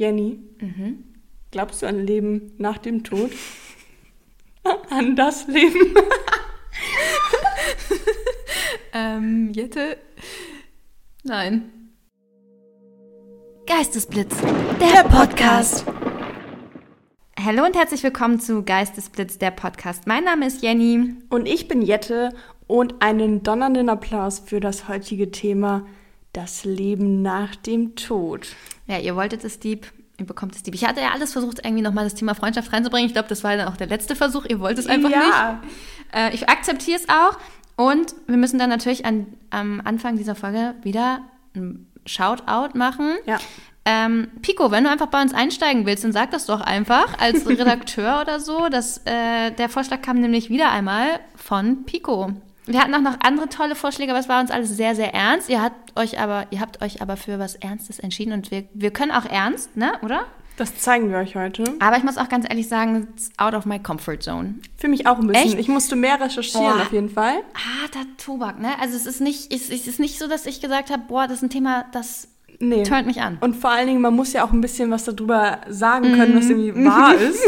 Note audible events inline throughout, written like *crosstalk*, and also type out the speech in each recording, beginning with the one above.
Jenny, glaubst du an Leben nach dem Tod? *laughs* An das Leben? *laughs* Ähm, Jette? Nein. Geistesblitz, der, Podcast. Hallo und herzlich willkommen zu Geistesblitz, der Podcast. Mein Name ist Jenny. Und ich bin Jette und einen donnernden Applaus für das heutige Thema das Leben nach dem Tod. Ja, ihr wolltet es deep, ihr bekommt es deep. Ich hatte ja alles versucht, irgendwie nochmal das Thema Freundschaft reinzubringen. Ich glaube, das war dann auch der letzte Versuch. Ihr wollt es einfach Ja. nicht. Äh, ich akzeptiere es auch. Und wir müssen dann natürlich an, am Anfang dieser Folge wieder ein Shoutout machen. Ja. Ähm, Pico, wenn du einfach bei uns einsteigen willst, dann sag das doch einfach als *laughs* Redakteur oder so. Das, äh, der Vorschlag kam nämlich wieder einmal von Pico. Wir hatten auch noch andere tolle Vorschläge, aber es war uns alles sehr, sehr ernst. Ihr habt euch aber, ihr habt euch aber für was Ernstes entschieden und wir, wir können auch ernst, ne, oder? Das zeigen wir euch heute. Aber ich muss auch ganz ehrlich sagen, it's out of my comfort zone. Für mich auch ein bisschen. Echt? Ich musste mehr recherchieren Boah. auf jeden Fall. Harter Tobak, ne? Also es ist nicht, es, es ist nicht so, dass ich gesagt habe, boah, das ist ein Thema, das Nee. turnt mich an. Und vor allen Dingen, man muss ja auch ein bisschen was darüber sagen können, was irgendwie Mhm. wahr *laughs* ist.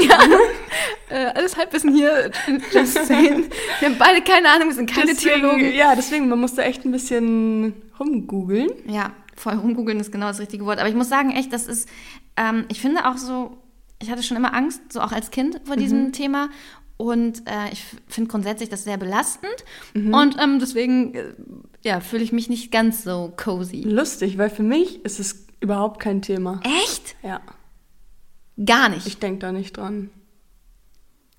Äh, alles Halbwissen hier, *laughs* just saying. Wir haben beide keine Ahnung, wir sind keine Theologen. Deswegen, ja, deswegen, man muss da echt ein bisschen rumgoogeln. Ja, voll rumgoogeln ist genau das richtige Wort. Aber ich muss sagen, echt, das ist, ähm, ich finde auch so, ich hatte schon immer Angst, so auch als Kind vor diesem Thema. Und äh, ich finde grundsätzlich das sehr belastend. Und ähm, deswegen, äh, ja, fühle ich mich nicht ganz so cozy. Lustig, weil für mich ist es überhaupt kein Thema. Echt? Ja, Gar nicht. ich denke da nicht dran.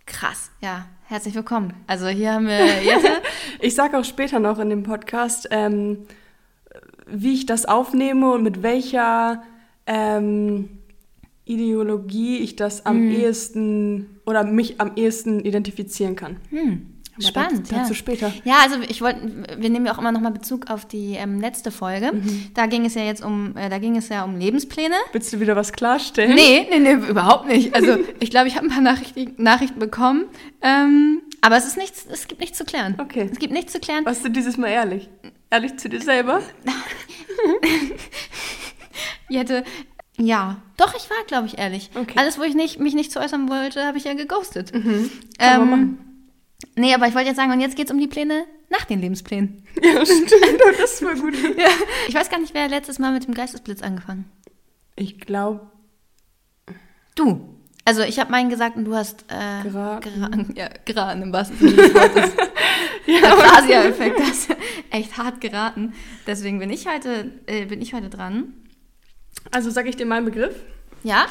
Krass, ja. Herzlich willkommen. Also hier haben wir *laughs* Jette. Ich sage auch später noch in dem Podcast, ähm, wie ich das aufnehme und mit welcher ähm, Ideologie ich das am Mhm. ehesten oder mich am ehesten identifizieren kann. Aber Spannend, dazu, dazu ja. später. Ja, also ich wollte, wir nehmen ja auch immer noch mal Bezug auf die ähm, letzte Folge. Da ging es ja jetzt um, äh, da ging es ja um Lebenspläne. Willst du wieder was klarstellen? Nee, nee, nee, überhaupt nicht. Also *laughs* ich glaube, ich habe ein paar Nachrichten, Nachrichten bekommen. Ähm, aber es ist nichts, es gibt nichts zu klären. Okay. Es gibt nichts zu klären. Warst du dieses Mal ehrlich? Ehrlich zu dir selber? *laughs* Ich hätte, ja, doch, ich war, glaube ich, ehrlich. Okay. Alles, wo ich nicht, mich nicht zu äußern wollte, habe ich ja geghostet. Kann man Ähm, machen. nee, aber ich wollte jetzt sagen, und jetzt geht es um die Pläne nach den Lebensplänen. Ja, *laughs* stimmt. *laughs* Das war gut. Ja. Ich weiß gar nicht, wer letztes Mal mit dem Geistesblitz angefangen. Ich glaube, Du. Also ich habe meinen gesagt und du hast äh, Geraten. geraten. Ja, geraten im wahrsten Sinne des Wortes. *laughs* Der Aprasia-Effekt, das ist echt hart geraten. Deswegen bin ich heute, äh, bin ich heute dran. Also sage ich dir meinen Begriff. Ja?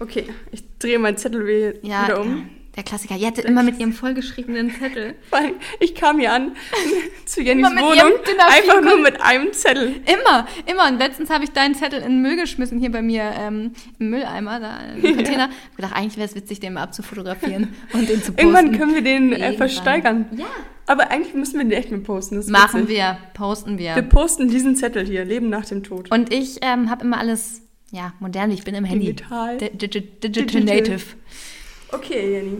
Okay, ich drehe meinen Zettel Ja, wieder um. der Klassiker. Die hatte immer mit ihrem vollgeschriebenen Zettel. *laughs* Ich kam hier an *laughs* zu Jennys Wohnung, ihrem DIN A4 einfach nur mit einem Zettel. Immer, immer. Und letztens habe ich deinen Zettel in den Müll geschmissen, hier bei mir ähm, im Mülleimer, da im *laughs* Container. Ich hab gedacht, eigentlich wäre es witzig, den mal abzufotografieren und den zu posten. Irgendwann können wir den äh, versteigern. Ja. Aber eigentlich müssen wir den echt mal posten. Machen witzig. wir, posten wir. Wir posten diesen Zettel hier, Leben nach dem Tod. Und ich ähm, habe immer alles, ja, modern, ich bin im Handy. Digital. Di- Digi Digital. Native. Okay, Jenny.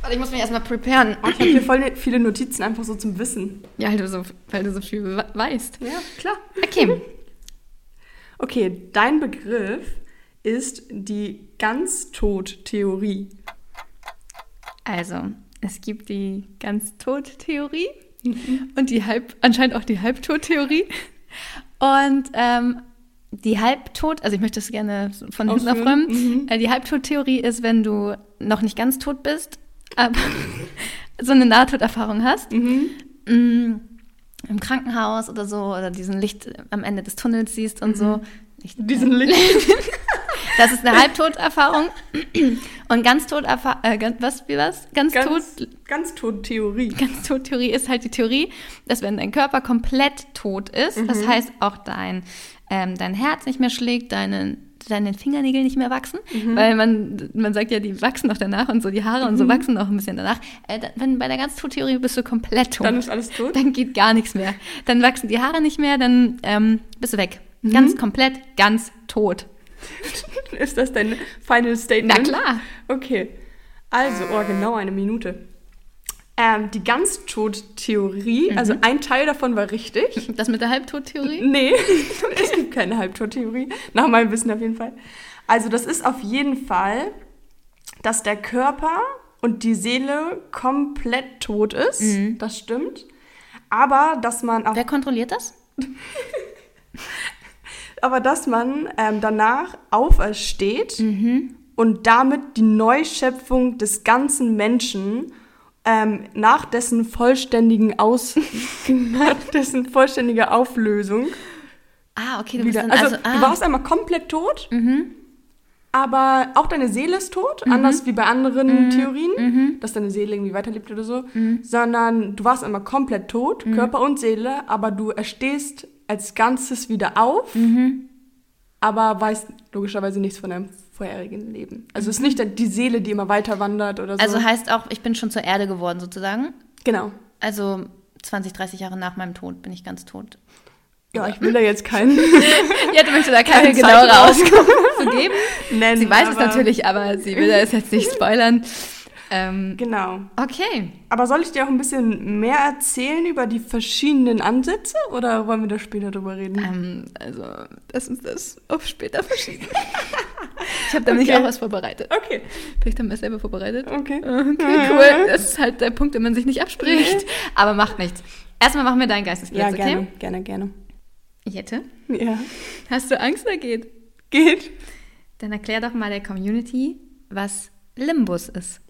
Warte, ich muss mich erstmal preparen. Ich habe hier voll viele Notizen einfach so zum Wissen. Ja, weil du so, weil du so viel we- weißt. Ja, klar. Okay. *laughs* Okay, dein Begriff ist die Ganztod-Theorie. Also, es gibt die Ganz-Tot-Theorie und die Halb, anscheinend auch die Halbtod-Theorie. Und ähm, die Halbtod, also ich möchte das gerne von hinten aufräumen. Äh, die Halbtod-Theorie ist, wenn du noch nicht ganz tot bist, aber *laughs* so eine Nahtoderfahrung hast. Mhm. Mm, Im Krankenhaus oder so, oder diesen Licht am Ende des Tunnels siehst und so. Licht, Diesen *laughs* Licht. Das ist eine Halbtoderfahrung. Und Ganztoderfahrung, äh, ganz, was, wie was? Ganztot, Ganz, Ganztod-Theorie. Ganztod-Theorie ist halt die Theorie, dass wenn dein Körper komplett tot ist, das heißt auch dein, ähm, dein Herz nicht mehr schlägt, deine, deine Fingernägel nicht mehr wachsen, weil man, man sagt ja, die wachsen noch danach und so, die Haare und so wachsen noch ein bisschen danach. Äh, wenn bei der Ganztod-Theorie bist du komplett tot. Dann ist alles tot. Dann geht gar nichts mehr. Dann wachsen die Haare nicht mehr, dann ähm, bist du weg. Ganz komplett, ganz tot. *laughs* Ist das dein Final Statement? Na klar. Okay. Also, oh, genau eine Minute. Ähm, die Ganztod-Theorie, also ein Teil davon war richtig. *laughs* Das mit der Halbtod-Theorie? Nee, *laughs* es gibt keine Halbtod-Theorie. Nach meinem Wissen auf jeden Fall. Also das ist auf jeden Fall, dass der Körper und die Seele komplett tot ist. Mhm. Das stimmt. Aber dass man auch Wer kontrolliert das? Aber dass man ähm, danach aufersteht Mhm. und damit die Neuschöpfung des ganzen Menschen ähm, nach dessen vollständigen Aus *laughs* nach dessen vollständiger Auflösung Ah, okay, du bist wieder. dann Also, also, ah, du warst einmal komplett tot, mhm. aber auch deine Seele ist tot, anders wie bei anderen Theorien, Mhm. dass deine Seele irgendwie weiterlebt oder so, sondern du warst einmal komplett tot, Körper und Seele, aber du erstehst als Ganzes wieder auf, Mhm. aber weißt logischerweise nichts von deinem vorherigen Leben. Also es ist nicht die Seele, die immer weiter wandert oder so. also heißt auch, ich bin schon zur Erde geworden sozusagen. genau. Also 20, 30 Jahre nach meinem Tod bin ich ganz tot. Ja, ich will da *laughs* jetzt keinen Ja, du möchtest da keine genauere. Auskunft *laughs* zu geben. nennen. Sie weiß es natürlich, aber sie will das jetzt nicht spoilern. Ähm, Genau. okay. Aber soll ich dir auch ein bisschen mehr erzählen über die verschiedenen Ansätze oder wollen wir da später drüber reden? Ähm, also, lass uns das auf später verschieben. *laughs* ich habe da Okay. auch was vorbereitet. Okay. Vielleicht haben wir es selber vorbereitet. Okay. *laughs* Okay, cool. *laughs* Das ist halt der Punkt, wenn man sich nicht abspricht. Aber macht nichts. Erstmal machen wir deinen Ja, Geistesblitz, gerne, okay? gerne, gerne. Jette, Ja. hast du Angst oder geht? Geht. Dann erklär doch mal der Community, was Limbus ist.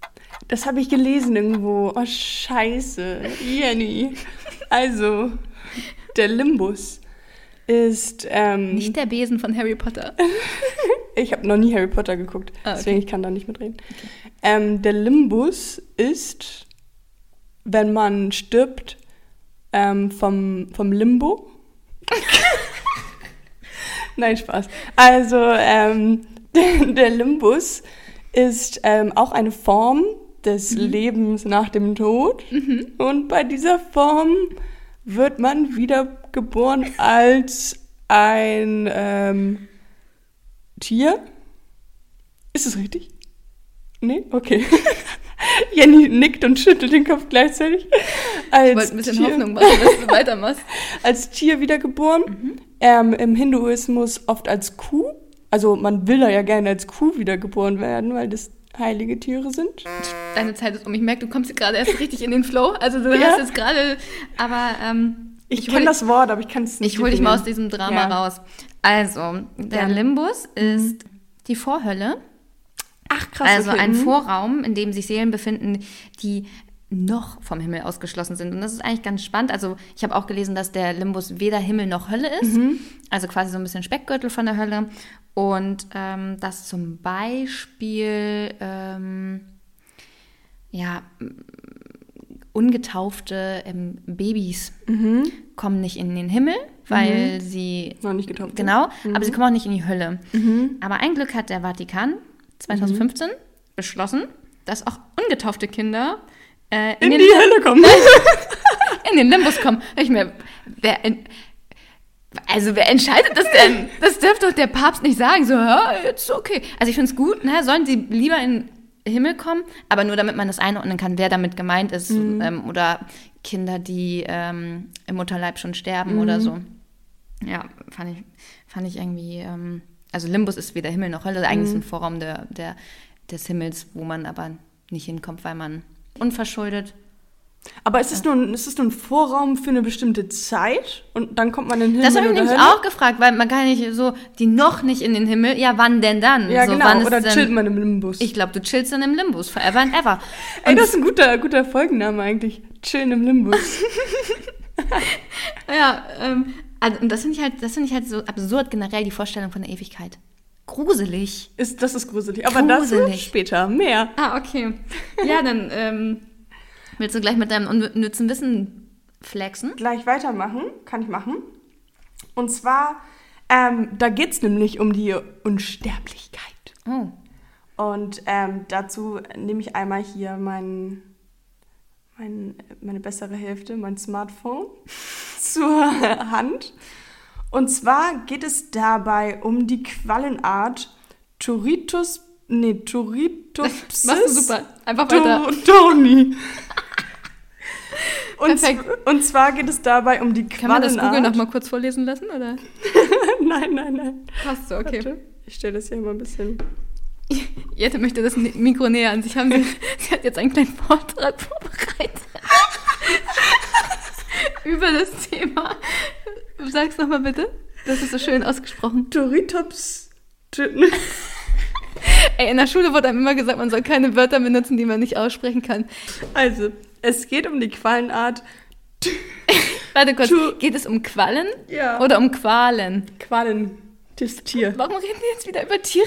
Das habe ich gelesen irgendwo. Oh, scheiße. Jenny. Also, der Limbus ist. Ähm, Nicht der Besen von Harry Potter. *laughs* ich habe noch nie Harry Potter geguckt, Ah, okay. deswegen ich kann da nicht mitreden. Ähm, der Limbus ist, wenn man stirbt, ähm, vom, vom Limbo. *laughs* Nein, Spaß. Also, ähm, der, *laughs* der Limbus ist ähm, auch eine Form des Lebens nach dem Tod. Und bei dieser Form wird man wiedergeboren als ein ähm, Tier. Ist es richtig? Nee? Okay. *laughs* Jenny nickt und schüttelt den Kopf gleichzeitig. Als Ich wollte ein bisschen Tier, Hoffnung machen, dass du weitermachst. *laughs* Als Tier wiedergeboren. Ähm, Im Hinduismus oft als Kuh. Also man will da ja gerne als Kuh wiedergeboren werden, weil das heilige Tiere sind. Deine Zeit ist um. Ich merke, du kommst gerade erst richtig in den Flow. Also du Ja. hast jetzt gerade, aber ähm, Ich, hol- kenne das Wort, aber ich kann es nicht Ich hole dich mal aus diesem Drama Ja. raus. Also, der Gerne. Limbus ist die Vorhölle. Ach krass. also okay. ein mhm. Vorraum, in dem sich Seelen befinden, die noch vom Himmel ausgeschlossen sind. Und das ist eigentlich ganz spannend. Also ich habe auch gelesen, dass der Limbus weder Himmel noch Hölle ist. Mhm. Also quasi so ein bisschen Speckgürtel von der Hölle. Und ähm, dass zum Beispiel ähm, ja, ungetaufte ähm, Babys Mhm. kommen nicht in den Himmel, weil sie Noch nicht getauft. Genau, Mhm. aber sie kommen auch nicht in die Hölle. Aber ein Glück hat der Vatikan 2015 Mhm. beschlossen, dass auch ungetaufte Kinder äh, In in, die den, Hölle kommen. *laughs* in den Limbus kommen. Ich mir, wer, also wer entscheidet das denn? Das dürfte doch der Papst nicht sagen. So, ja, jetzt okay. Also ich finde es gut, ne? sollen sie lieber in den Himmel kommen, aber nur damit man das einordnen kann, wer damit gemeint ist. Mhm. Ähm, oder Kinder, die ähm, im Mutterleib schon sterben Mhm. oder so. Ja, fand ich, fand ich irgendwie, ähm, also Limbus ist weder Himmel noch Hölle, eigentlich ist Mhm. ein Vorraum der, der, des Himmels, wo man aber nicht hinkommt, weil man unverschuldet. Aber ist es, nur, ein- ist es nur ein Vorraum für eine bestimmte Zeit und dann kommt man in den Himmel Das habe ich nämlich auch gefragt, weil man kann nicht so, die noch nicht in den Himmel, ja, wann denn dann? Ja, so, genau. Oder denn, chillt man im Limbus. Ich glaube, du chillst dann im Limbus, forever and ever. Ey, das ist ein guter, guter Folgenname eigentlich. Chillen im Limbus. *laughs* *laughs* Ja, ähm, also, und das finde ich halt, das finde ich halt so absurd generell, die Vorstellung von der Ewigkeit. Gruselig. ist, das ist gruselig. Aber Gruselig. später mehr. Ah, okay. Ja, dann ähm, willst du gleich mit deinem unnützen Wissen flexen? Gleich weitermachen. Kann ich machen. Und zwar, ähm, da geht es nämlich um die Unsterblichkeit. Oh. Und ähm, dazu nehme ich einmal hier mein, mein, meine bessere Hälfte, mein Smartphone, *laughs* zur Hand. Und zwar geht es dabei um die Quallenart Turitus, nee, Turitopsis *laughs* Machst du super. Einfach weiter. Toni. *laughs* Und, Perfekt. und zwar geht es dabei um die Kann man das Quallenart. Google noch mal kurz vorlesen lassen, oder? *laughs* nein, nein, nein. Passt so, okay. Warte, Ich stelle das hier mal ein bisschen. Jette möchte das Mikro näher an sich haben. Sie, sie hat jetzt einen kleinen Vortrag vorbereitet. Über das Thema. Sag's nochmal bitte. Das ist so schön ausgesprochen. Toritops. *laughs* Ey, in der Schule wurde einem immer gesagt, man soll keine Wörter benutzen, die man nicht aussprechen kann. Also, es geht um die Quallenart. Warte kurz, geht es um Quallen? Ja. Oder um Qualen? Quallen. Das Tier. Warum reden wir jetzt wieder über Tiere?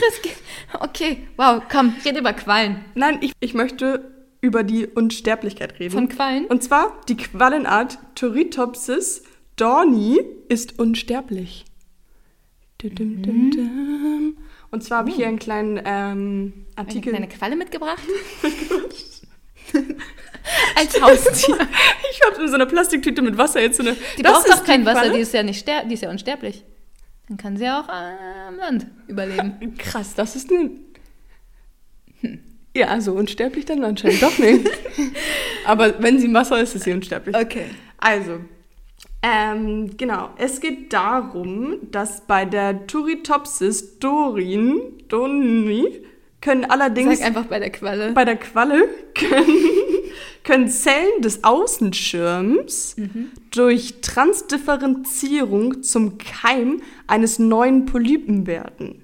Okay, wow, komm, red über Quallen. Nein, ich, ich möchte über die Unsterblichkeit reden. Von Quallen? Und zwar die Quallenart Turritopsis dorni ist unsterblich. Dum. Und zwar habe ich hier einen kleinen ähm, Eine Artikel. kleine Qualle mitgebracht? *laughs* Als Haustier. Ich habe in so einer Plastiktüte mit Wasser jetzt so eine. Die Das braucht ist doch kein Wasser, die ist ja nicht die ist ja unsterblich. Dann kann sie auch äh, am Land überleben. *laughs* Krass, das ist eine. Ja, so unsterblich dann anscheinend doch nicht. *laughs* Aber wenn sie im Wasser ist, ist sie unsterblich. Okay. Also, ähm, genau. Es geht darum, dass bei der Turritopsis dorin, doni, können allerdings Sag einfach bei der Qualle. bei der Qualle können, *laughs* können Zellen des Außenschirms durch Transdifferenzierung zum Keim eines neuen Polypen werden.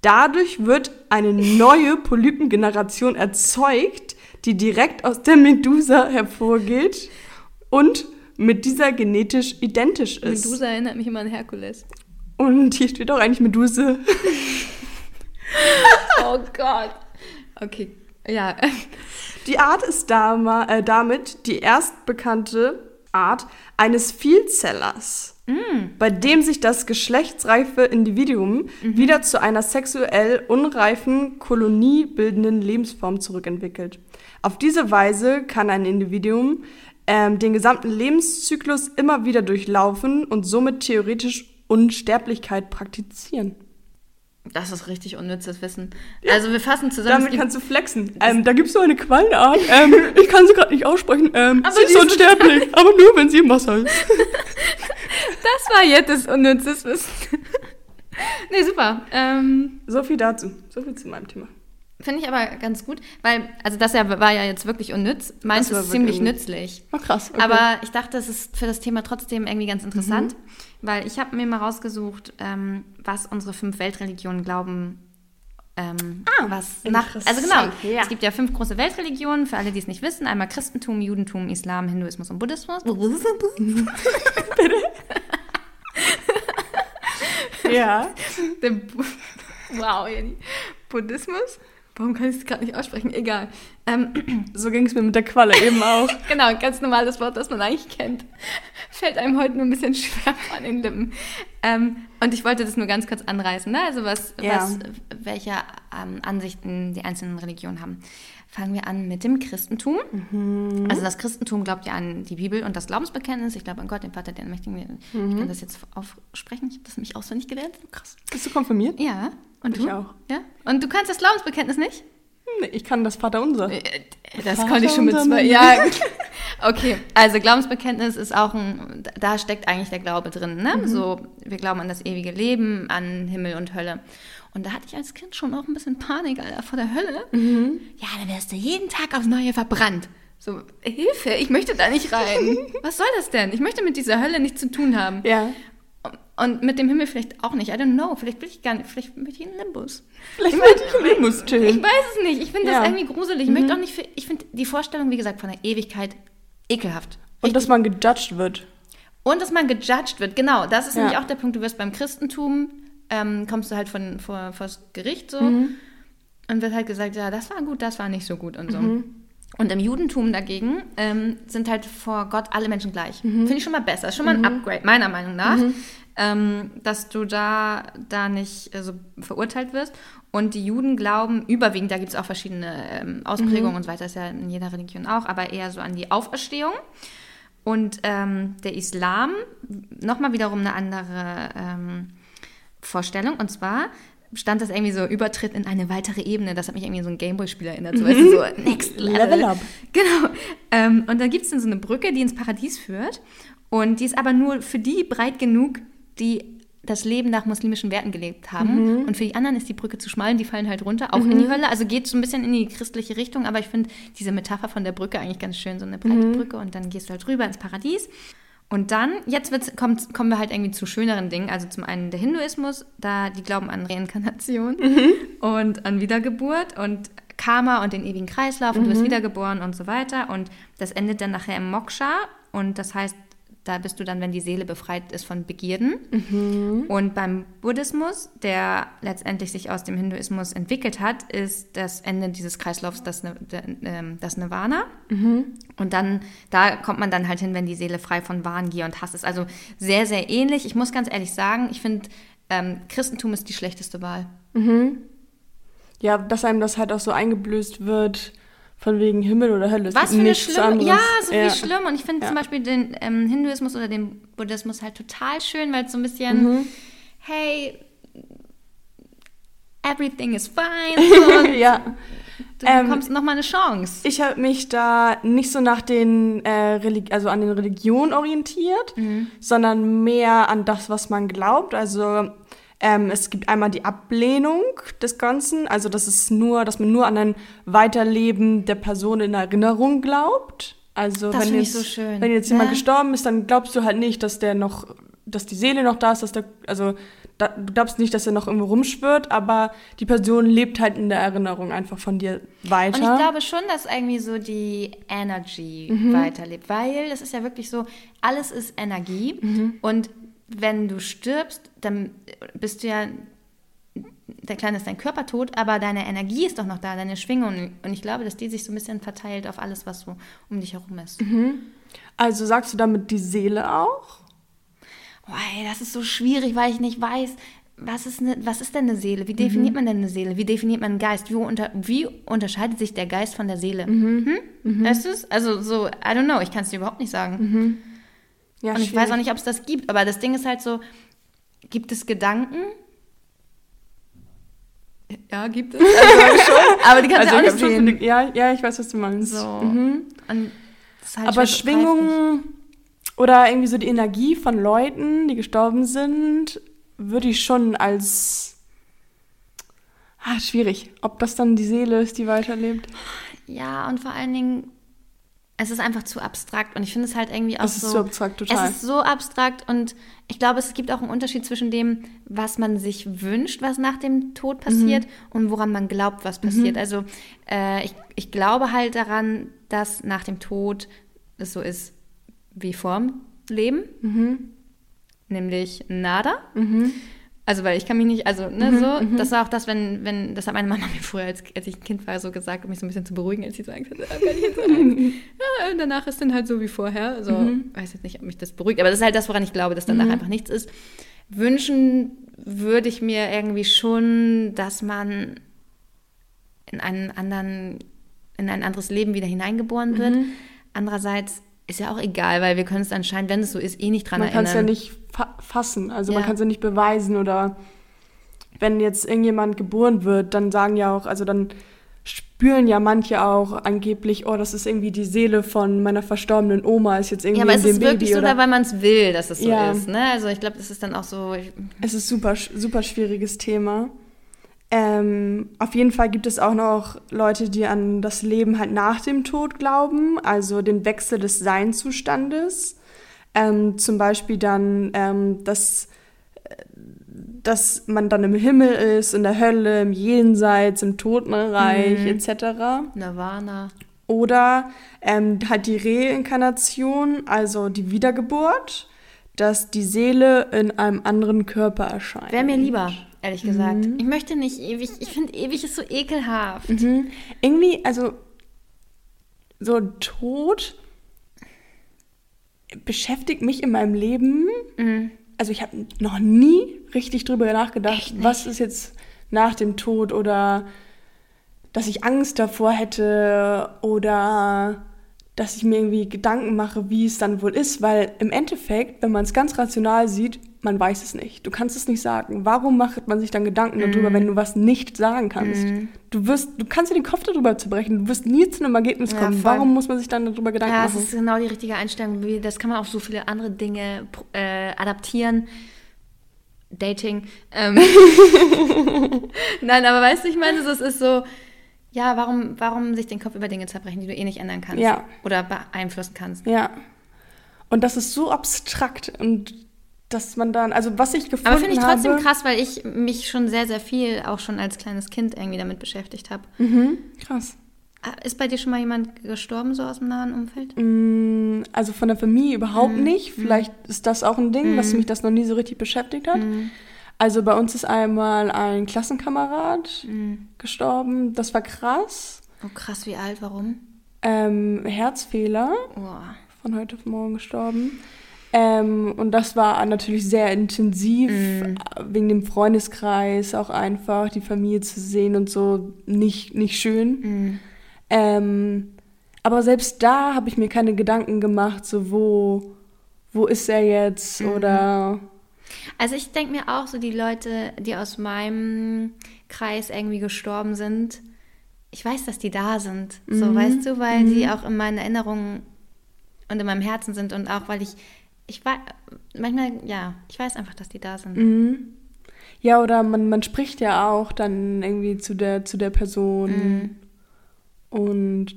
Dadurch wird eine neue Polypengeneration erzeugt, die direkt aus der Medusa hervorgeht und mit dieser genetisch identisch ist. Medusa erinnert mich immer an Herkules. Und hier steht auch eigentlich Meduse. *laughs* *laughs* Oh Gott. Okay, ja. Die Art ist äh, damit die erstbekannte Art eines Vielzellers, bei dem sich das geschlechtsreife Individuum wieder zu einer sexuell unreifen, koloniebildenden Lebensform zurückentwickelt. Auf diese Weise kann ein Individuum ähm, den gesamten Lebenszyklus immer wieder durchlaufen und somit theoretisch Unsterblichkeit praktizieren. Das ist richtig unnützes Wissen. Also wir fassen zusammen. Damit kannst du flexen. Ähm, da gibt es so eine Quallenart. *laughs* Ähm, ich kann sie gerade nicht aussprechen. Ähm, Aber sie ist unsterblich, aber nur, wenn sie im Wasser ist. *laughs* das war jetzt das unnützes Wissen. *laughs* nee, super. Ähm, So viel dazu. So viel zu meinem Thema. Finde ich aber ganz gut, weil, also das ja, war ja jetzt wirklich unnütz. Meins ist ziemlich nützlich. Oh, krass. Okay. Aber ich dachte, es ist für das Thema trotzdem irgendwie ganz interessant, weil ich habe mir mal rausgesucht, ähm, was unsere fünf Weltreligionen glauben. Ähm, was nach, also genau, ja. es gibt ja fünf große Weltreligionen, für alle, die es nicht wissen, einmal Christentum, Judentum, Islam, Hinduismus und Buddhismus. *laughs* *laughs* ja. Der Bu *laughs* wow. Buddhismus? Warum kann ich es gerade nicht aussprechen? Egal. Ähm, *clears throat* So ging es mir mit der Qualle eben auch. *laughs* genau, ein ganz normales Wort, das man eigentlich kennt. Fällt einem heute nur ein bisschen schwer an den Lippen. Ähm, und ich wollte das nur ganz kurz anreißen, ne? also was, Ja. was welche ähm, Ansichten die einzelnen Religionen haben. Fangen wir an mit dem Christentum. Also das Christentum glaubt ja an die Bibel und das Glaubensbekenntnis. Ich glaube an Gott, den Vater, den Mächtigen. Ich kann das jetzt aufsprechen. Ich habe das nämlich auswendig gelernt. Krass. Bist du konfirmiert? Ja. Und Ich du? auch. Ja. Und du kannst das Glaubensbekenntnis nicht? Nee, ich kann das Vaterunser. Äh, Das Vater konnte ich schon mit zwei. Mann. Ja. *laughs* Okay, also Glaubensbekenntnis ist auch ein, da steckt eigentlich der Glaube drin. Ne? Mhm. So, wir glauben an das ewige Leben, an Himmel und Hölle. Und da hatte ich als Kind schon auch ein bisschen Panik, Alter, vor der Hölle. Mhm. Ja, dann wirst du jeden Tag aufs Neue verbrannt. So, Hilfe, ich möchte da nicht rein. *laughs* Was soll das denn? Ich möchte mit dieser Hölle nichts zu tun haben. Ja. Und mit dem Himmel vielleicht auch nicht. I don't know. Vielleicht will ich gar nicht. Vielleicht möchte ich einen Limbus. Vielleicht wollte ich im Limbus Ich chillen. weiß es nicht. Ich finde Ja. das irgendwie gruselig. Ich möchte auch nicht für, ich finde die Vorstellung, wie gesagt, von der Ewigkeit ekelhaft. Und dass man gejudged wird. Und dass man gejudged wird, genau. Das ist Ja. nämlich auch der Punkt. Du wirst beim Christentum, ähm, kommst du halt von, vor, vor das Gericht so Mhm. und wird halt gesagt, ja, das war gut, das war nicht so gut und so. Mhm. Und im Judentum dagegen ähm, sind halt vor Gott alle Menschen gleich. Mhm. Finde ich schon mal besser. Ist schon mal ein Upgrade, meiner Meinung nach. Ähm, dass du da, da nicht äh, so verurteilt wirst. Und die Juden glauben überwiegend, da gibt es auch verschiedene ähm, Ausprägungen Mhm. und so weiter, ist ja in jeder Religion auch, aber eher so an die Auferstehung. Und ähm, der Islam, nochmal wiederum eine andere ähm, Vorstellung. Und zwar stand das irgendwie so Übertritt in eine weitere Ebene. Das hat mich irgendwie so ein Gameboy-Spiel erinnert. So, weißt du, so Next Level. Level up. Genau. Ähm, und dann gibt es dann so eine Brücke, die ins Paradies führt. Und die ist aber nur für die breit genug, die das Leben nach muslimischen Werten gelebt haben. Und für die anderen ist die Brücke zu schmal und die fallen halt runter, auch in die Hölle. Also geht so ein bisschen in die christliche Richtung, aber ich finde diese Metapher von der Brücke eigentlich ganz schön, so eine breite Brücke und dann gehst du halt rüber ins Paradies. Und dann, jetzt wird's, kommt, kommen wir halt irgendwie zu schöneren Dingen. Also zum einen der Hinduismus, da die glauben an Reinkarnation *laughs* und an Wiedergeburt und Karma und den ewigen Kreislauf und du wirst wiedergeboren und so weiter. Und das endet dann nachher im Moksha und das heißt, da bist du dann, wenn die Seele befreit ist von Begierden. Und beim Buddhismus, der letztendlich sich aus dem Hinduismus entwickelt hat, ist das Ende dieses Kreislaufs das, Ne- ähm, das Nirvana. Und dann, da kommt man dann halt hin, wenn die Seele frei von Wahn, Gier und Hass ist. Also sehr, sehr ähnlich. Ich muss ganz ehrlich sagen, ich finde, ähm, Christentum ist die schlechteste Wahl. Ja, dass einem das halt auch so eingeblößt wird, von wegen Himmel oder Hölle. Es Was für eine schlimme, ja, so Ja. wie schlimm. Und ich finde Ja. zum Beispiel den ähm, Hinduismus oder den Buddhismus halt total schön, weil es so ein bisschen, Mhm. hey, everything is fine. *laughs* Ja. du Ähm, bekommst nochmal eine Chance. Ich habe mich da nicht so nach den, äh, also an den Religionen orientiert, sondern mehr an das, was man glaubt. Also ähm, es gibt einmal die Ablehnung des Ganzen, also das ist nur, dass man nur an ein Weiterleben der Person in Erinnerung glaubt. Also Das wenn jetzt, so schön, wenn jetzt jemand ne? gestorben ist, dann glaubst du halt nicht, dass der noch, dass die Seele noch da ist, dass der, also da, du glaubst nicht, dass er noch irgendwo rumschwirrt, aber die Person lebt halt in der Erinnerung einfach von dir weiter. Und ich glaube schon, dass irgendwie so die Energy Mhm. weiterlebt, weil das ist ja wirklich so, alles ist Energie Mhm. und wenn du stirbst, dann bist du ja, der Kleine ist dein Körper tot, aber deine Energie ist doch noch da, deine Schwingung und ich glaube, dass die sich so ein bisschen verteilt auf alles, was so um dich herum ist. Also sagst du damit die Seele auch? Oh, ey, das ist so schwierig, weil ich nicht weiß, was ist, ne, was ist denn eine Seele? Wie definiert man denn eine Seele? Wie definiert man einen Geist? Wie, unter, wie unterscheidet sich der Geist von der Seele? Hm? Weißt du es? Also so, I don't know, ich kann es dir überhaupt nicht sagen. Ja, Und ich weiß auch nicht, ob es das gibt, aber das Ding ist halt so, gibt es Gedanken? Ja, gibt es. Also schon, *laughs* aber die kannst Also du auch nicht sehen. ja, ja, ich weiß, was du meinst. So. Mhm. Halt Aber. Schwingungen oder irgendwie so die Energie von Leuten, die gestorben sind, würde ich schon als ah, schwierig. Ob das dann die Seele ist, die weiterlebt? Ja, und vor allen Dingen, es ist einfach zu abstrakt und ich finde es halt irgendwie auch Es ist so. zu abstrakt, total. Es ist so abstrakt und ich glaube, es gibt auch einen Unterschied zwischen dem, was man sich wünscht, was nach dem Tod passiert Mhm. und woran man glaubt, was passiert. Also äh, ich, ich glaube halt daran, dass nach dem Tod es so ist wie vorm Leben, Mhm. nämlich nada. Also weil ich kann mich nicht, also ne, Mhm, so, das war auch das, wenn, wenn, das hat meine Mama *laughs* mir früher, als, als ich ein Kind war, so gesagt, um mich so ein bisschen zu beruhigen, als sie so Angst hatte, oh Gott, ich so Angst. *laughs* ja, und danach ist dann halt so wie vorher. Also Mhm. weiß jetzt nicht, ob mich das beruhigt, aber das ist halt das, woran ich glaube, dass danach einfach nichts ist. Wünschen würde ich mir irgendwie schon, dass man in einen anderen, in ein anderes Leben wieder hineingeboren wird. Mhm. Andererseits ist ja auch egal, weil wir können es anscheinend, wenn es so ist, eh nicht dran Man kann erinnern. es ja nicht fa fassen, also man Ja. kann es ja nicht beweisen oder wenn jetzt irgendjemand geboren wird, dann sagen ja auch, also dann spüren ja manche auch angeblich, oh, das ist irgendwie die Seele von meiner verstorbenen Oma, ist jetzt irgendwie Ja, aber in es ist Baby wirklich so, oder weil man es will, dass es so Ja. ist. Ne? Also ich glaube, das ist dann auch so. Es ist super, super schwieriges Thema. Ähm, auf jeden Fall gibt es auch noch Leute, die an das Leben halt nach dem Tod glauben, also den Wechsel des Seinzustandes. Ähm, zum Beispiel dann, ähm, dass, äh, dass man dann im Himmel ist, in der Hölle, im Jenseits, im Totenreich Mhm. etc. Nirvana. Oder ähm, halt die Reinkarnation, also die Wiedergeburt, dass die Seele in einem anderen Körper erscheint. Wäre mir lieber, ehrlich gesagt. Ich möchte nicht ewig. Ich finde, ewig ist so ekelhaft. Mhm. Irgendwie, also so Tod beschäftigt mich in meinem Leben. Mhm. Also ich habe noch nie richtig drüber nachgedacht, was ist jetzt nach dem Tod oder dass ich Angst davor hätte oder dass ich mir irgendwie Gedanken mache, wie es dann wohl ist, weil im Endeffekt, wenn man es ganz rational sieht, man weiß es nicht. Du kannst es nicht sagen. Warum macht man sich dann Gedanken Mhm. darüber, wenn du was nicht sagen kannst? Du wirst, du kannst dir den Kopf darüber zerbrechen. Du wirst nie zu einem Ergebnis Ja, kommen. voll. Warum muss man sich dann darüber Gedanken Ja, das machen? ist genau die richtige Einstellung. Das kann man auf so viele andere Dinge äh, adaptieren. Dating. Ähm, *laughs* Nein, aber weißt du, ich meine, es ist so, ja, warum, warum sich den Kopf über Dinge zerbrechen, die du eh nicht ändern kannst Ja. oder beeinflussen kannst. Ja. Und das ist so abstrakt und dass man dann, also was ich gefunden Aber finde ich trotzdem habe, krass, weil ich mich schon sehr, sehr viel auch schon als kleines Kind irgendwie damit beschäftigt habe. Mhm, krass. Ist bei dir schon mal jemand gestorben, so aus dem nahen Umfeld? Mm, Also von der Familie überhaupt Mhm. nicht. Vielleicht ist das auch ein Ding, dass mich das noch nie so richtig beschäftigt hat. Mhm. Also bei uns ist einmal ein Klassenkamerad Mhm. gestorben. Das war krass. Oh, krass, wie alt, warum? Ähm, Herzfehler, Oh. von heute auf morgen gestorben. Ähm, und das war natürlich sehr intensiv, Mhm. äh, wegen dem Freundeskreis auch einfach, die Familie zu sehen und so, nicht, nicht schön. Mhm. Ähm, aber selbst da habe ich mir keine Gedanken gemacht, so wo, wo ist er jetzt Mhm. oder Also ich denke mir auch so, die Leute, die aus meinem Kreis irgendwie gestorben sind, ich weiß, dass die da sind. So, weißt du, weil die auch in meinen Erinnerungen und in meinem Herzen sind und auch, weil ich, ich weiß, manchmal, ja, ich weiß einfach, dass die da sind. Mhm. ja oder man, man spricht ja auch dann irgendwie zu der zu der Person Mhm. und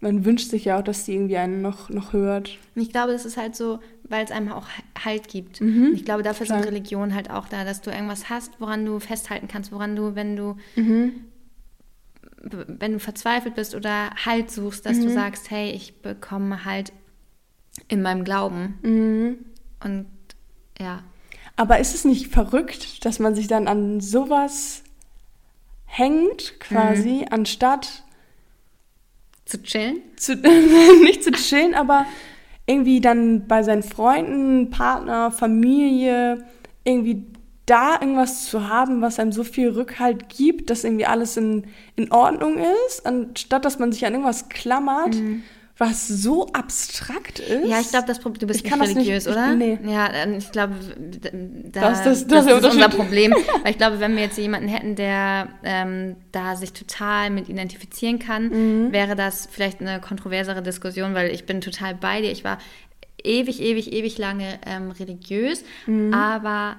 man wünscht sich ja auch, dass die irgendwie einen noch noch hört. Und ich glaube, das ist halt so, weil es einem auch Halt gibt. Mhm. Ich glaube, dafür Klar. sind Religionen halt auch da, dass du irgendwas hast, woran du festhalten kannst, woran du, wenn du, Mhm. wenn du verzweifelt bist oder Halt suchst, dass du sagst, hey, ich bekomme Halt in meinem Glauben. Mhm. Und ja, Aber ist es nicht verrückt, dass man sich dann an sowas hängt quasi, Mhm. anstatt zu chillen. zu, *laughs* nicht zu chillen, aber irgendwie dann bei seinen Freunden, Partner, Familie, irgendwie da irgendwas zu haben, was einem so viel Rückhalt gibt, dass irgendwie alles in, in Ordnung ist, anstatt dass man sich an irgendwas klammert, was so abstrakt ist. Ja, ich glaube, das Problem, du bist Ich nicht das nicht- religiös, ich- oder? nee. Ja, ähm, ich glaube, da, Das das, ist das- das ist unser. Problem. *laughs* Weil ich glaube, wenn wir jetzt jemanden hätten, der ähm, da sich total mit identifizieren kann, Mhm. wäre das vielleicht eine kontroversere Diskussion, weil ich bin total bei dir. Ich war ewig, ewig, ewig lange ähm, religiös, Mhm. aber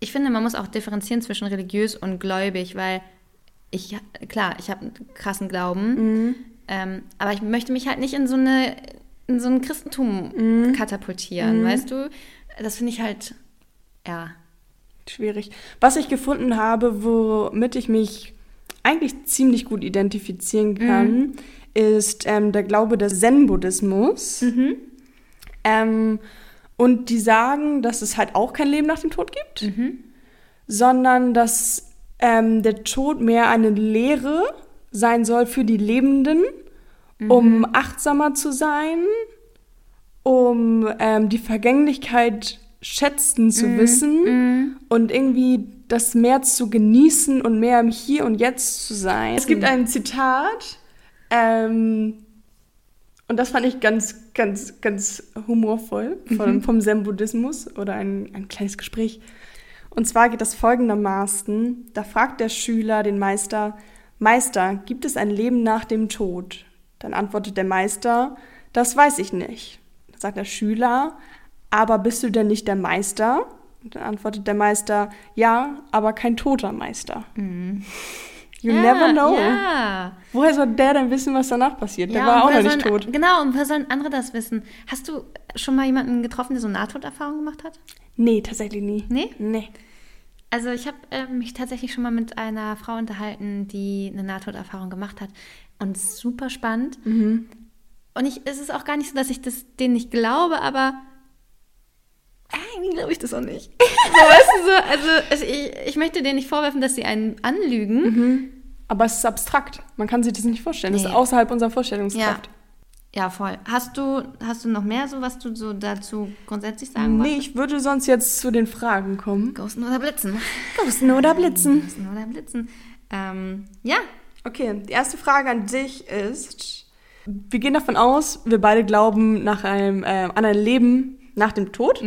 ich finde, man muss auch differenzieren zwischen religiös und gläubig, weil ich, klar, ich habe einen krassen Glauben, Mhm. Ähm, aber ich möchte mich halt nicht in so eine in so ein Christentum Mhm. katapultieren, weißt du? Das finde ich halt, ja. Schwierig. Was ich gefunden habe, womit ich mich eigentlich ziemlich gut identifizieren kann, ist ähm, der Glaube des Zen-Buddhismus. Ähm, und die sagen, dass es halt auch kein Leben nach dem Tod gibt, sondern dass ähm, der Tod mehr eine Lehre sein soll für die Lebenden, um achtsamer zu sein, um ähm, die Vergänglichkeit schätzen zu wissen und irgendwie das mehr zu genießen und mehr im Hier und Jetzt zu sein. Es gibt ein Zitat, ähm, und das fand ich ganz, ganz, ganz humorvoll von, vom Zen-Buddhismus oder ein, ein kleines Gespräch. Und zwar geht das folgendermaßen: Da fragt der Schüler den Meister, Meister, gibt es ein Leben nach dem Tod? Dann antwortet der Meister, das weiß ich nicht. Dann sagt der Schüler, aber bist du denn nicht der Meister? Und dann antwortet der Meister, ja, aber kein toter Meister. You ja, never know. Ja. Woher soll der denn wissen, was danach passiert? Der ja, war auch noch nicht sollen- tot. Genau, und woher sollen andere das wissen? Hast du schon mal jemanden getroffen, der so Nahtoderfahrung gemacht hat? Nee, tatsächlich nie. Nee? Nee. Also ich habe äh, mich tatsächlich schon mal mit einer Frau unterhalten, die eine Nahtoderfahrung gemacht hat. Und es ist super spannend. Mhm. Und ich, es ist auch gar nicht so, dass ich das denen nicht glaube, aber irgendwie glaube ich das auch nicht. *laughs* so, weißt du, so, also es, ich, ich möchte denen nicht vorwerfen, dass sie einen anlügen. Aber es ist abstrakt. Man kann sich das nicht vorstellen. Das ist Nee. außerhalb unserer Vorstellungskraft. Ja, voll. Hast du, hast du noch mehr so, was du so dazu grundsätzlich sagen Nee, wolltest? ich würde sonst jetzt zu den Fragen kommen. Ghosten oder Blitzen? Ghosten oder Blitzen? Ghosten oder Blitzen? Ähm, ja, Okay, die erste Frage an dich ist: Wir gehen davon aus, wir beide glauben nach einem, äh, an ein Leben nach dem Tod.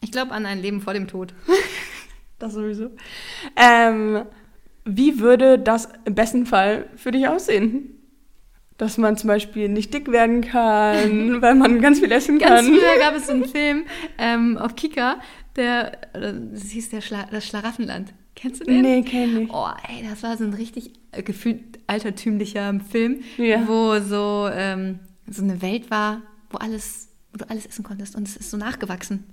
ich glaube an ein Leben vor dem Tod. *laughs* Das sowieso. Ähm, wie würde das im besten Fall für dich aussehen? Dass man zum Beispiel nicht dick werden kann, *laughs* weil man ganz viel essen Ganz kann. früher gab es so *laughs* einen Film ähm, auf Kika, Der, das hieß der Schla das Schlaraffenland. Kennst du den? Nee, kenn ich. Oh, ey, das war so ein richtig äh, gefühlt altertümlicher Film, Ja. wo so, ähm, so eine Welt war, wo alles, wo du alles essen konntest und es ist so nachgewachsen.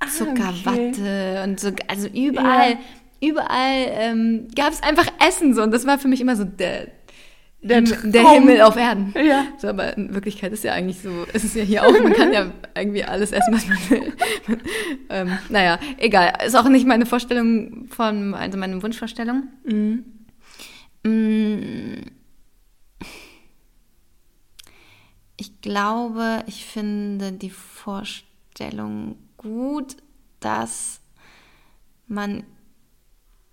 Ah, okay. Watte und so, also überall, Ja. überall ähm, gab es einfach Essen so und das war für mich immer so der, Der der. Himmel auf Erden. Ja. So, aber in Wirklichkeit ist ja eigentlich so, ist es ja hier auch, man kann ja irgendwie alles essen, was man will. *laughs* ähm, naja, egal. Ist auch nicht meine Vorstellung von, also meine Wunschvorstellung. Mhm. Mm. Ich glaube, ich finde die Vorstellung gut, dass man,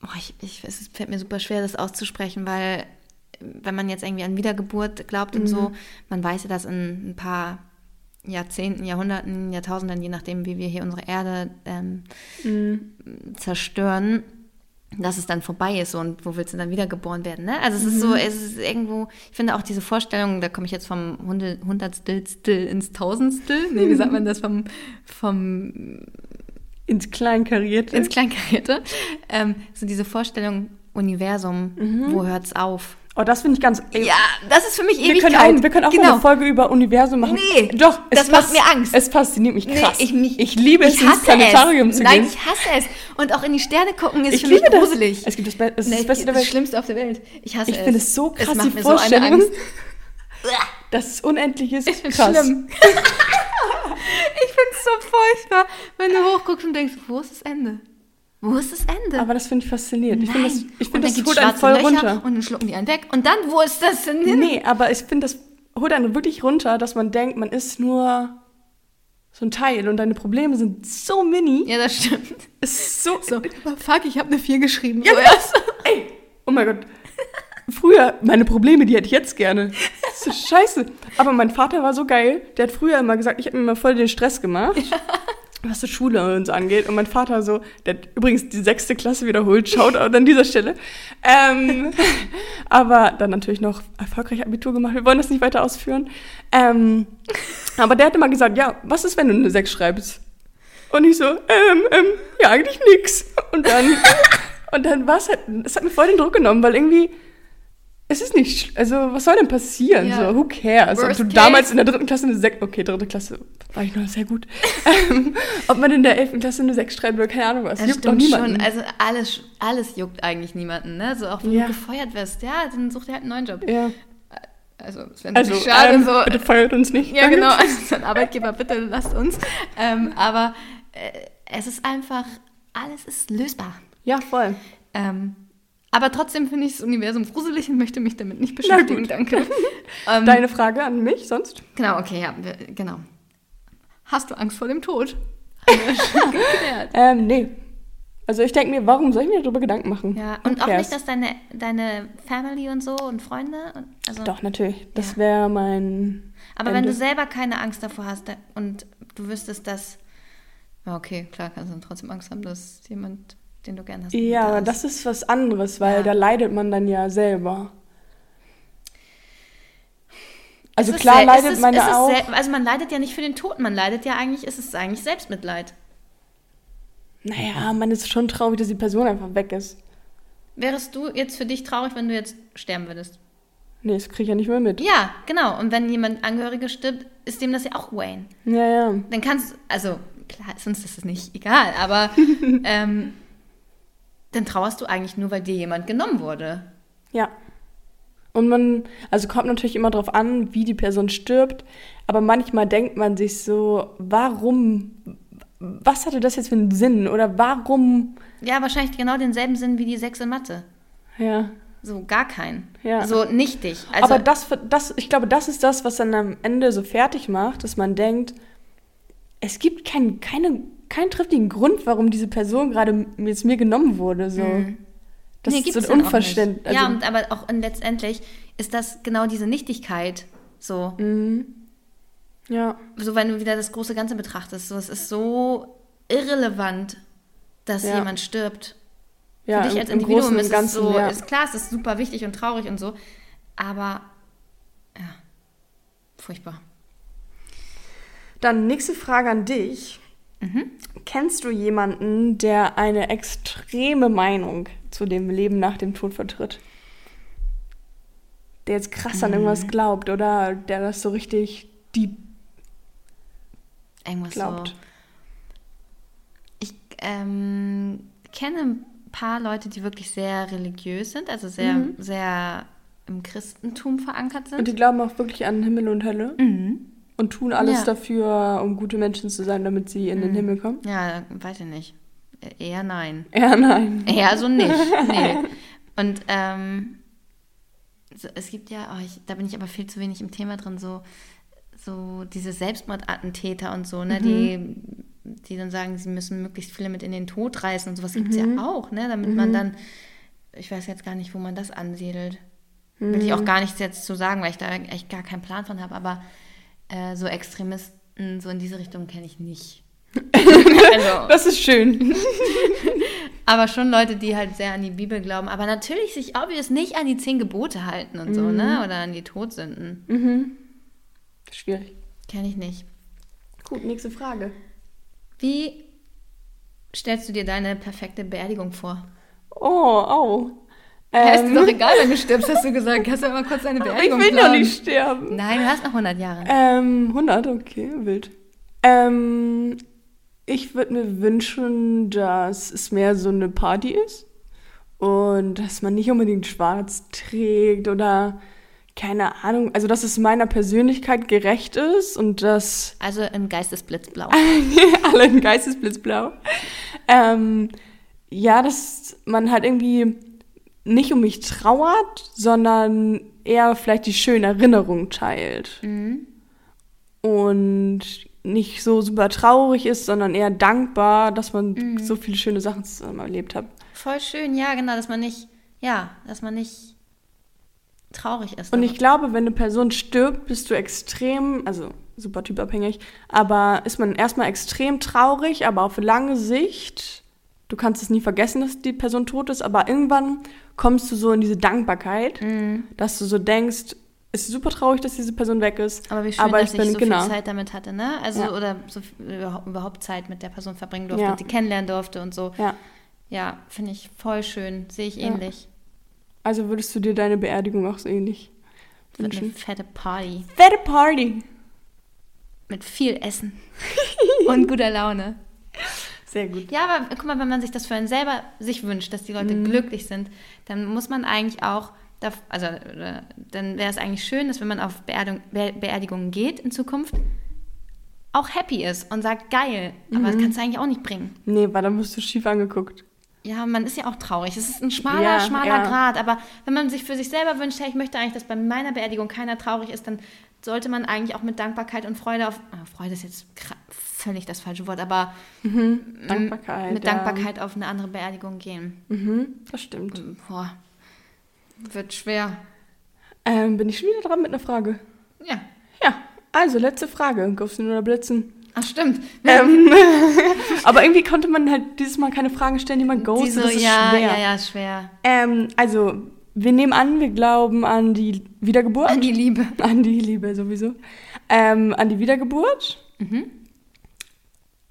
oh, ich, ich, es fällt mir super schwer, das auszusprechen, weil wenn man jetzt irgendwie an Wiedergeburt glaubt und so, man weiß ja, dass in ein paar Jahrzehnten, Jahrhunderten, Jahrtausenden, je nachdem, wie wir hier unsere Erde ähm, zerstören, dass es dann vorbei ist und wo willst du dann wiedergeboren werden, ne? Also es ist so, es ist irgendwo, ich finde auch diese Vorstellung, da komme ich jetzt vom Hunde- Hundertstel Stel ins Tausendstel, nee, wie sagt man das, vom, vom Ins Kleinkarierte. ins Kleinkarierte, ähm, so diese Vorstellung Universum, wo hört's auf? Oh, das finde ich ganz. Ja, das ist für mich wir Ewigkeit. können auch, wir können auch genau. eine Folge über Universum machen. Nee, doch. das macht mir Angst. Es fasziniert mich krass. Nee, ich, mich, ich liebe es, ich ins Planetarium es. zu Nein, gehen. ich hasse es. Und auch in die Sterne gucken ist ich für mich das. gruselig. Es gibt das, Be es ist Nee, das Beste der das Welt. Schlimmste auf der Welt. Ich hasse Ich es. finde es so krass, es macht mir so eine Vorstellung, Angst. dass es unendlich ist. Ich *laughs* krass. schlimm. *laughs* ich finde es so furchtbar, wenn du hochguckst und denkst, wo ist das Ende? Wo ist das Ende? Aber das finde ich faszinierend. Ich finde, das, ich dann das holt einen voll Löcher runter. und dann schlucken die einen weg. Und dann, wo ist das denn hin? Nee, aber ich finde, das holt einen wirklich runter, dass man denkt, man ist nur so ein Teil und deine Probleme sind so mini. Ja, das stimmt. Ist so, So, fuck, ich habe eine 4 geschrieben. Ja, so genau. erst. Ey, oh mein Gott. Früher, meine Probleme, die hätte ich jetzt gerne. Das ist so scheiße. Aber mein Vater war so geil, der hat früher immer gesagt, ich habe mir immer voll den Stress gemacht. Was so Schule und so angeht. Und mein Vater so, der hat übrigens die sechste Klasse wiederholt, schaut an dieser Stelle. Ähm, *laughs* aber dann natürlich noch erfolgreich Abitur gemacht. Wir wollen das nicht weiter ausführen. Ähm, aber der hat immer gesagt, ja, was ist, wenn du eine 6 schreibst? Und ich so, ähm, ähm, ja, eigentlich nix. Und dann, *laughs* und dann war es halt, es hat mir voll den Druck genommen, weil irgendwie, es ist nicht, also was soll denn passieren? Ja. So, who cares? Ob Worst du case. damals in der dritten Klasse eine 6, okay, dritte Klasse war ich noch sehr gut. *laughs* ähm, ob man in der elften Klasse eine 6 schreibt oder keine Ahnung was. Das juckt doch niemanden. schon. Also alles, alles juckt eigentlich niemanden. Ne? So auch wenn Ja. du gefeuert wirst, ja, dann such dir halt einen neuen Job. ja. Also, es wäre Also, natürlich schade. ähm, so, bitte feuert uns nicht. Ja, genau. *laughs* Also, so ein Arbeitgeber, bitte lasst uns. Ähm, aber äh, es ist einfach, alles ist lösbar. Ja, voll. Ähm, aber trotzdem finde ich das Universum gruselig und möchte mich damit nicht beschäftigen. Danke. *laughs* ähm, Deine Frage an mich sonst? genau, okay, ja, genau. Hast du Angst vor dem Tod? *laughs* Ähm, nee. Also ich denke mir, warum soll ich mir darüber Gedanken machen? Ja, und auch nicht, dass deine, deine Family und so und Freunde. Und, also, Doch, natürlich. Das Ja. wäre mein. Aber Ende. wenn du selber keine Angst davor hast und du wüsstest, dass. Ja, okay, klar, kannst du dann trotzdem Angst haben, dass jemand, den du gern hast. Ja, aber das ist was anderes, weil Ja. da leidet man dann ja selber. Also Es klar sel- leidet es ist, man es ja auch. Also man leidet ja nicht für den Toten, man leidet ja eigentlich, es ist eigentlich Selbstmitleid. Naja, man ist schon traurig, dass die Person einfach weg ist. Wärest du jetzt für dich traurig, wenn du jetzt sterben würdest? Nee, das kriege ich ja nicht mehr mit. Ja, genau. Und wenn jemand Angehörige stirbt, ist dem das ja auch Wayne. Ja, ja. Dann kannst also klar, sonst ist es nicht egal, aber *laughs* ähm, dann trauerst du eigentlich nur, weil dir jemand genommen wurde. Ja. Und man, also kommt natürlich immer drauf an, wie die Person stirbt, aber manchmal denkt man sich so, warum, was hatte das jetzt für einen Sinn? Oder warum, Ja, wahrscheinlich genau denselben Sinn wie die Sechs in Mathe. ja. So gar keinen. Ja. So nichtig. Also, aber das, das, ich glaube, das ist das, was dann am Ende so fertig macht, dass man denkt, es gibt keinen keine, keinen triftigen Grund, warum diese Person gerade jetzt mir genommen wurde. So. Das Nee, ist so Unverständnis. nicht. ja, und aber auch letztendlich ist das genau diese Nichtigkeit. So, Mhm. ja, so wenn du wieder das große Ganze betrachtest. So, es ist so irrelevant, dass Ja. jemand stirbt. ja, Für dich im- als Individuum Großen ist es Ganzen, so, ja. ist klar, es ist super wichtig und traurig und so, aber ja, furchtbar. Dann nächste Frage an dich. Kennst du jemanden, der eine extreme Meinung zu dem Leben nach dem Tod vertritt? Der jetzt krass an irgendwas glaubt oder der das so richtig deep Irgendwas glaubt? so. Ich ähm, kenne ein paar Leute, die wirklich sehr religiös sind, also sehr, Mhm. sehr im Christentum verankert sind. Und die glauben auch wirklich an Himmel und Hölle Mhm. Und tun alles Ja. dafür, um gute Menschen zu sein, damit sie in den Himmel kommen? Ja, weiß ich nicht. E- Eher nein. Ja, nein. Eher so nicht. *laughs* Nee. Und ähm, so, es gibt ja, oh, ich, da bin ich aber viel zu wenig im Thema drin, so, so diese Selbstmordattentäter und so, ne, die, die dann sagen, sie müssen möglichst viele mit in den Tod reißen und sowas gibt es ja auch, ne, damit man dann, ich weiß jetzt gar nicht, wo man das ansiedelt. Will ich auch gar nichts jetzt zu sagen, weil ich da echt gar keinen Plan von habe, aber äh, so Extremisten, so in diese Richtung kenne ich nicht. *laughs* also, Das ist schön. *laughs* aber schon Leute, die halt sehr an die Bibel glauben, aber natürlich sich obvious nicht an die zehn Gebote halten und so, ne? Oder an die Todsünden. Schwierig. Kenne ich nicht. Gut, nächste Frage. Wie stellst du dir deine perfekte Beerdigung vor? Oh, oh. Ja, ist Ähm, dir doch egal, wenn du stirbst, hast du gesagt. Kannst du mal kurz deine ich Beerdigung will noch planen? nicht sterben. Nein, du hast noch 100 Jahre. Ähm, 100, okay, wild. Ähm, ich würde mir wünschen, dass es mehr so eine Party ist und dass man nicht unbedingt schwarz trägt oder keine Ahnung, also dass es meiner Persönlichkeit gerecht ist und dass Also im Geistesblitzblau. *laughs* alle in Geistesblitzblau. Ähm, ja, dass man halt irgendwie nicht um mich trauert, sondern eher vielleicht die schönen Erinnerungen teilt. Und nicht so super traurig ist, sondern eher dankbar, dass man so viele schöne Sachen zusammen erlebt hat. Voll schön, ja, genau, dass man nicht, ja, dass man nicht traurig ist. Und ich glaube, wenn eine Person stirbt, bist du extrem, also super typabhängig, aber ist man erstmal extrem traurig, aber auf lange Sicht, du kannst es nie vergessen, dass die Person tot ist, aber irgendwann kommst du so in diese Dankbarkeit, Mhm. dass du so denkst, es ist super traurig, dass diese Person weg ist. aber wie schön, aber dass ich bin, so genau. viel Zeit damit hatte, ne? Also, Ja. oder so überhaupt- Zeit mit der Person verbringen durfte Ja. und sie kennenlernen durfte und so. Ja. Ja, finde ich voll schön. Sehe ich ähnlich. Also würdest du dir deine Beerdigung auch so ähnlich Wird eine wünschen? fette Party. Fette Party! Mit viel Essen. *laughs* und guter Laune. Sehr gut. Ja, aber guck mal, wenn man sich das für einen selber sich wünscht, dass die Leute Mhm. glücklich sind, dann muss man eigentlich auch, also äh, dann wäre es eigentlich schön, dass wenn man auf Beerdigung, Be Beerdigungen geht in Zukunft, auch happy ist und sagt, geil. Aber Mhm. das kannst du eigentlich auch nicht bringen. Nee, weil dann wirst du schief angeguckt. Ja, man ist ja auch traurig. Es ist ein schmaler, Ja, schmaler ja. Grad. Aber wenn man sich für sich selber wünscht, hey, ich möchte eigentlich, dass bei meiner Beerdigung keiner traurig ist, dann sollte man eigentlich auch mit Dankbarkeit und Freude auf. ah, Freude ist jetzt völlig das falsche Wort, aber Dankbarkeit. mit ja. Dankbarkeit auf eine andere Beerdigung gehen. Mhm, das stimmt. Boah, wird schwer. Ähm, bin ich schon wieder dran mit einer Frage? Ja. Ja, also letzte Frage. Ghosten oder Blitzen? Ach, stimmt. Ähm, *laughs* *laughs* aber irgendwie konnte man halt dieses Mal keine Fragen stellen, die man ghostet. So, das ist ja, schwer. ja, ja, schwer. Ähm, also, wir nehmen an, wir glauben an die Wiedergeburt. An die Liebe. An die Liebe sowieso. Ähm, an die Wiedergeburt. Mhm.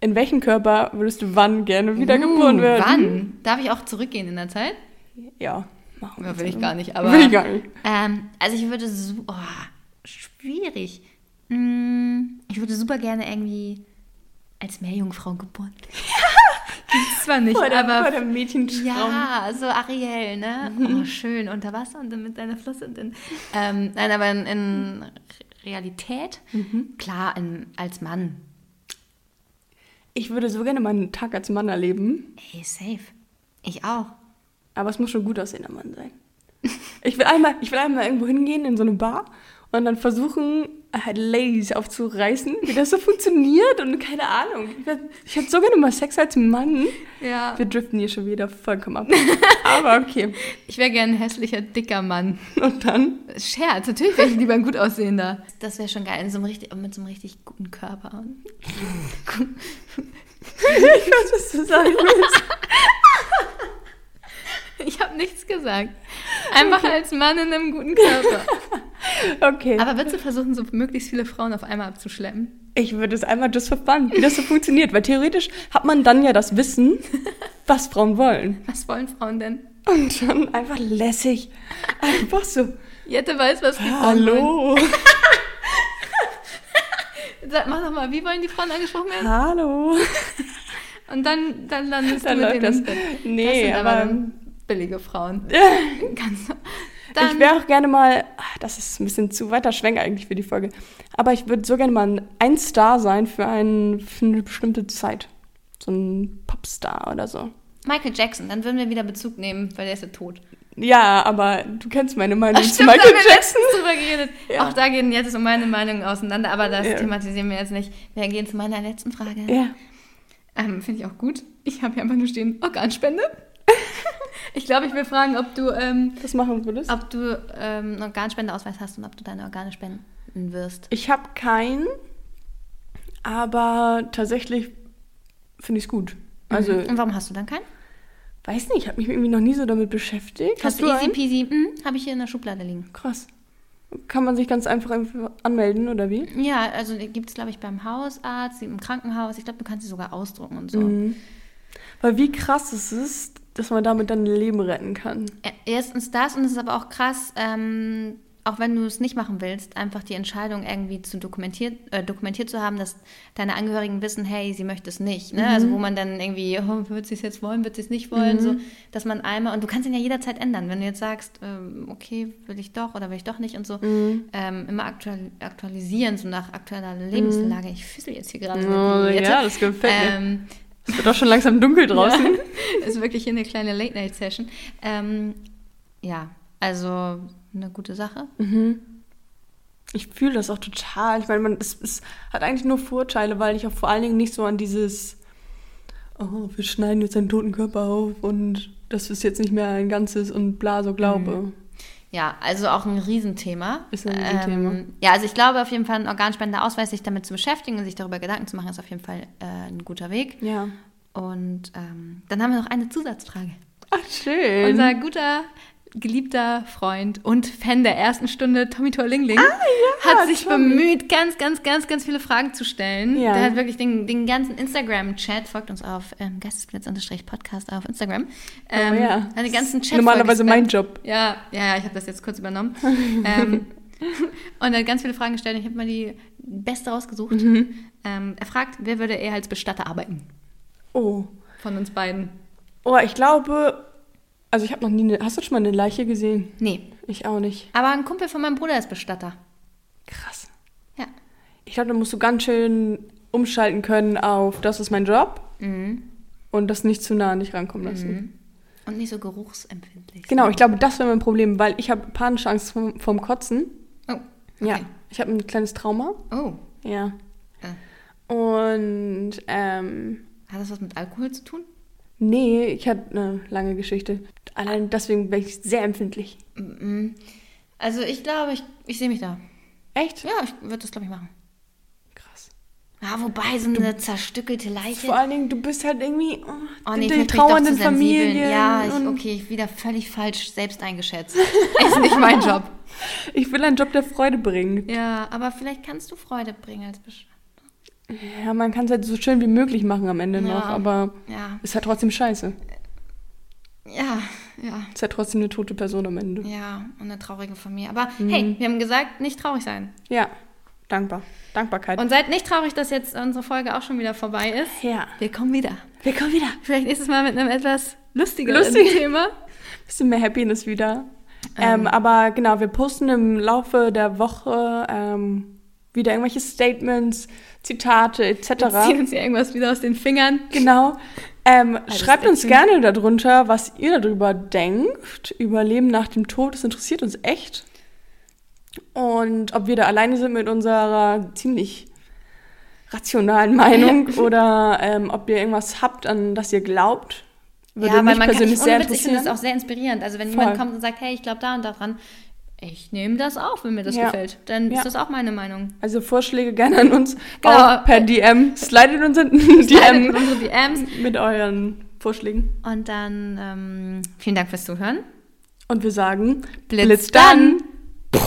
In welchem Körper würdest du wann gerne wiedergeboren Uh, werden? Wann? Darf ich auch zurückgehen in der Zeit? Ja, machen Ja, wir will ich gar nicht, aber. Will ich gar nicht. Ähm, also ich würde so, oh, schwierig. Mm, Ich würde super gerne irgendwie als Meerjungfrau geboren. *laughs* Gibt's zwar nicht, der, aber vor der Mädchentraum. ja, so Ariel, ne? Oh, schön unter Wasser und dann mit deiner Flosse und dann. Ähm, nein, aber in, in Realität, klar, in, als Mann. Ich würde so gerne meinen Tag als Mann erleben, Ey, safe. Ich auch. aber es muss schon gut aussehender Mann sein. Ich will einmal, ich will einmal irgendwo hingehen in so eine Bar und dann versuchen, halt Ladies aufzureißen, wie das so funktioniert und keine Ahnung. Ich, hätte so gerne mal Sex als Mann. Ja. Wir driften hier schon wieder vollkommen ab. *laughs* Aber okay. Ich wäre gern ein hässlicher, dicker Mann. Und dann? Scherz, natürlich wäre ich lieber ein gut aussehender. Das wäre schon geil, in so einem richtig, mit so einem richtig guten Körper. *laughs* Ich weiß, was du sagen willst. *laughs* *laughs* Ich habe nichts gesagt. Einfach als Mann in einem guten Körper. *laughs* Okay. Aber würdest du versuchen, so möglichst viele Frauen auf einmal abzuschleppen? Ich würde es einmal just fun, wie das so funktioniert. Weil theoretisch hat man dann ja das Wissen, *laughs* was Frauen wollen. Was wollen Frauen denn? Und dann einfach lässig. Einfach so. Jette weiß, was die Frauen wollen. Hallo. Sag, mach doch mal, wie wollen die Frauen angesprochen werden? Hallo. Und dann, dann landest Dann du mit läuft denen das. das Nee, sind aber aber. dann billige Frauen. *laughs* Ganz dann, ich wäre auch gerne mal, ach, das ist ein bisschen zu weiter Schwenk eigentlich für die Folge, aber ich würde so gerne mal ein Star sein für, ein, für eine bestimmte Zeit. So ein Popstar oder so. Michael Jackson, dann würden wir wieder Bezug nehmen, weil der ist ja tot. Ja, aber du kennst meine Meinung zu Stimmt, da Michael Jackson. drüber geredet. Ja. Auch da gehen jetzt um meine Meinung auseinander, aber das Ja. thematisieren wir jetzt nicht. Wir gehen zu meiner letzten Frage. Ja. Ähm, Finde ich auch gut. Ich habe hier einfach nur stehen, Organspende. Ich glaube, ich will fragen, ob du, ähm, Was machen würdest? ob du ähm, einen Organspendeausweis hast und ob du deine Organe spenden wirst. Ich habe keinen, aber tatsächlich finde ich es gut. Also, Und warum hast du dann keinen? weiß nicht, ich habe mich irgendwie noch nie so damit beschäftigt. Hast du easy peasy? Hm, habe ich hier in der Schublade liegen. Krass. Kann man sich ganz einfach einfach anmelden oder wie? Ja, also gibt es, glaube ich, beim Hausarzt, im Krankenhaus. Ich glaube, du kannst sie sogar ausdrucken und so. Mhm. Weil wie krass es ist, dass man damit dann ein Leben retten kann. Erstens das und es ist aber auch krass, ähm, auch wenn du es nicht machen willst, einfach die Entscheidung irgendwie zu dokumentiert, äh, dokumentiert zu haben, dass deine Angehörigen wissen, hey, sie möchte es nicht. Ne? Also wo man dann irgendwie, oh, wird sie es jetzt wollen, wird sie es nicht wollen, so, dass man einmal, und du kannst ihn ja jederzeit ändern, wenn du jetzt sagst, ähm, okay, will ich doch oder will ich doch nicht und so, ähm, immer aktual aktualisieren, so nach aktueller Lebenslage. Ich füßel jetzt hier gerade Oh, ja, das gefällt mir. ähm, Es wird auch schon langsam dunkel draußen. ja, *laughs* ist wirklich hier eine kleine Late-Night-Session. Ähm, ja, also eine gute Sache. Ich fühle das auch total. Ich meine, man, es, es hat eigentlich nur Vorteile, weil ich auch vor allen Dingen nicht so an dieses, oh, wir schneiden jetzt einen toten Körper auf und das ist jetzt nicht mehr ein Ganzes und bla so glaube. Ja, also auch ein Riesenthema. Ist ein Riesenthema. Ähm, ja, also ich glaube auf jeden Fall, ein Organspendeausweis, sich damit zu beschäftigen und sich darüber Gedanken zu machen, ist auf jeden Fall äh, ein guter Weg. Ja. Und ähm, dann haben wir noch eine Zusatzfrage. Ach, schön. Unser guter, geliebter Freund und Fan der ersten Stunde, Tommy Torlingling, hat sich Tommy. bemüht, ganz, ganz, ganz, ganz viele Fragen zu stellen. Ja. Der hat wirklich den, den ganzen Instagram-Chat, folgt uns auf ähm, Geistesblitz-podcast auf Instagram. Ähm, oh, ja. Hat den ganzen Chat Normalerweise mein. Job. Ja, ja, ja, ich habe das jetzt kurz übernommen. *laughs* ähm, *laughs* und er hat ganz viele Fragen gestellt. Ich habe mal die beste rausgesucht. Mhm. Ähm, er fragt, wer würde eher als Bestatter arbeiten? Oh. Von uns beiden. Oh, ich glaube, also ich habe noch nie eine, hast du schon mal eine Leiche gesehen? Nee. Ich auch nicht. Aber ein Kumpel von meinem Bruder ist Bestatter. Krass. Ja. Ich glaube, da musst du ganz schön umschalten können auf, das ist mein Job Mhm. und das nicht zu nah an dich rankommen lassen. Und nicht so geruchsempfindlich. Genau, ich glaube, das wäre mein Problem, weil ich habe panische Angst vom, vom Kotzen. Oh. Ja, okay. ich habe ein kleines Trauma. Oh. Ja. Ah. Und ähm, Hat das was mit Alkohol zu tun? Nee, ich hatte eine lange Geschichte. Allein deswegen bin ich sehr empfindlich. Also ich glaube, ich, ich sehe mich da. Echt? Ja, ich würde das, glaube ich, machen. Krass. Ja, wobei, so eine zerstückelte Leiche. Vor allen Dingen, du bist halt irgendwie oh, Oh nee, ich doch trauernden. Familien. Ja, ich, okay, wieder völlig falsch selbst eingeschätzt. *laughs* Ist nicht mein Job. ich will einen Job, der Freude bringt. Ja, aber vielleicht kannst du Freude bringen als Bestatter. Ja, man kann es halt so schön wie möglich machen am Ende Ja. noch, aber Ja, ist halt trotzdem scheiße. ja, ja, Ist halt trotzdem eine tote Person am Ende. ja, und eine traurige Familie. Aber Mhm. hey, wir haben gesagt, nicht traurig sein. Ja, dankbar. Dankbarkeit. Und seid nicht traurig, dass jetzt unsere Folge auch schon wieder vorbei ist. ja. Wir kommen wieder. Wir kommen wieder. Vielleicht nächstes Mal mit einem etwas lustigeren Lustig. Thema. *laughs* Bisschen mehr Happiness wieder. Ähm, aber genau, wir posten im Laufe der Woche ähm, wieder irgendwelche Statements, Zitate etc. Wir ziehen uns hier irgendwas wieder aus den Fingern. Genau. Ähm, schreibt uns gerne darunter, was ihr darüber denkt, über Leben nach dem Tod. Das interessiert uns echt. Und ob wir da alleine sind mit unserer ziemlich rationalen Meinung *laughs* oder ähm, ob ihr irgendwas habt, an das ihr glaubt. Würde ja, mich weil man kann, persönlich ich, sehr Witz, ich finde das auch sehr inspirierend. Also wenn Voll. jemand kommt und sagt, hey, ich glaube da und daran, ich nehme das auf, wenn mir das Ja. gefällt. Dann Ja. ist das auch meine Meinung. Also Vorschläge gerne an uns, Genau. auch per DM. Slidet uns in DM unsere DMs. mit euren Vorschlägen. Und dann ähm, vielen Dank fürs Zuhören. Und wir sagen, Blitz Blitz dann! dann.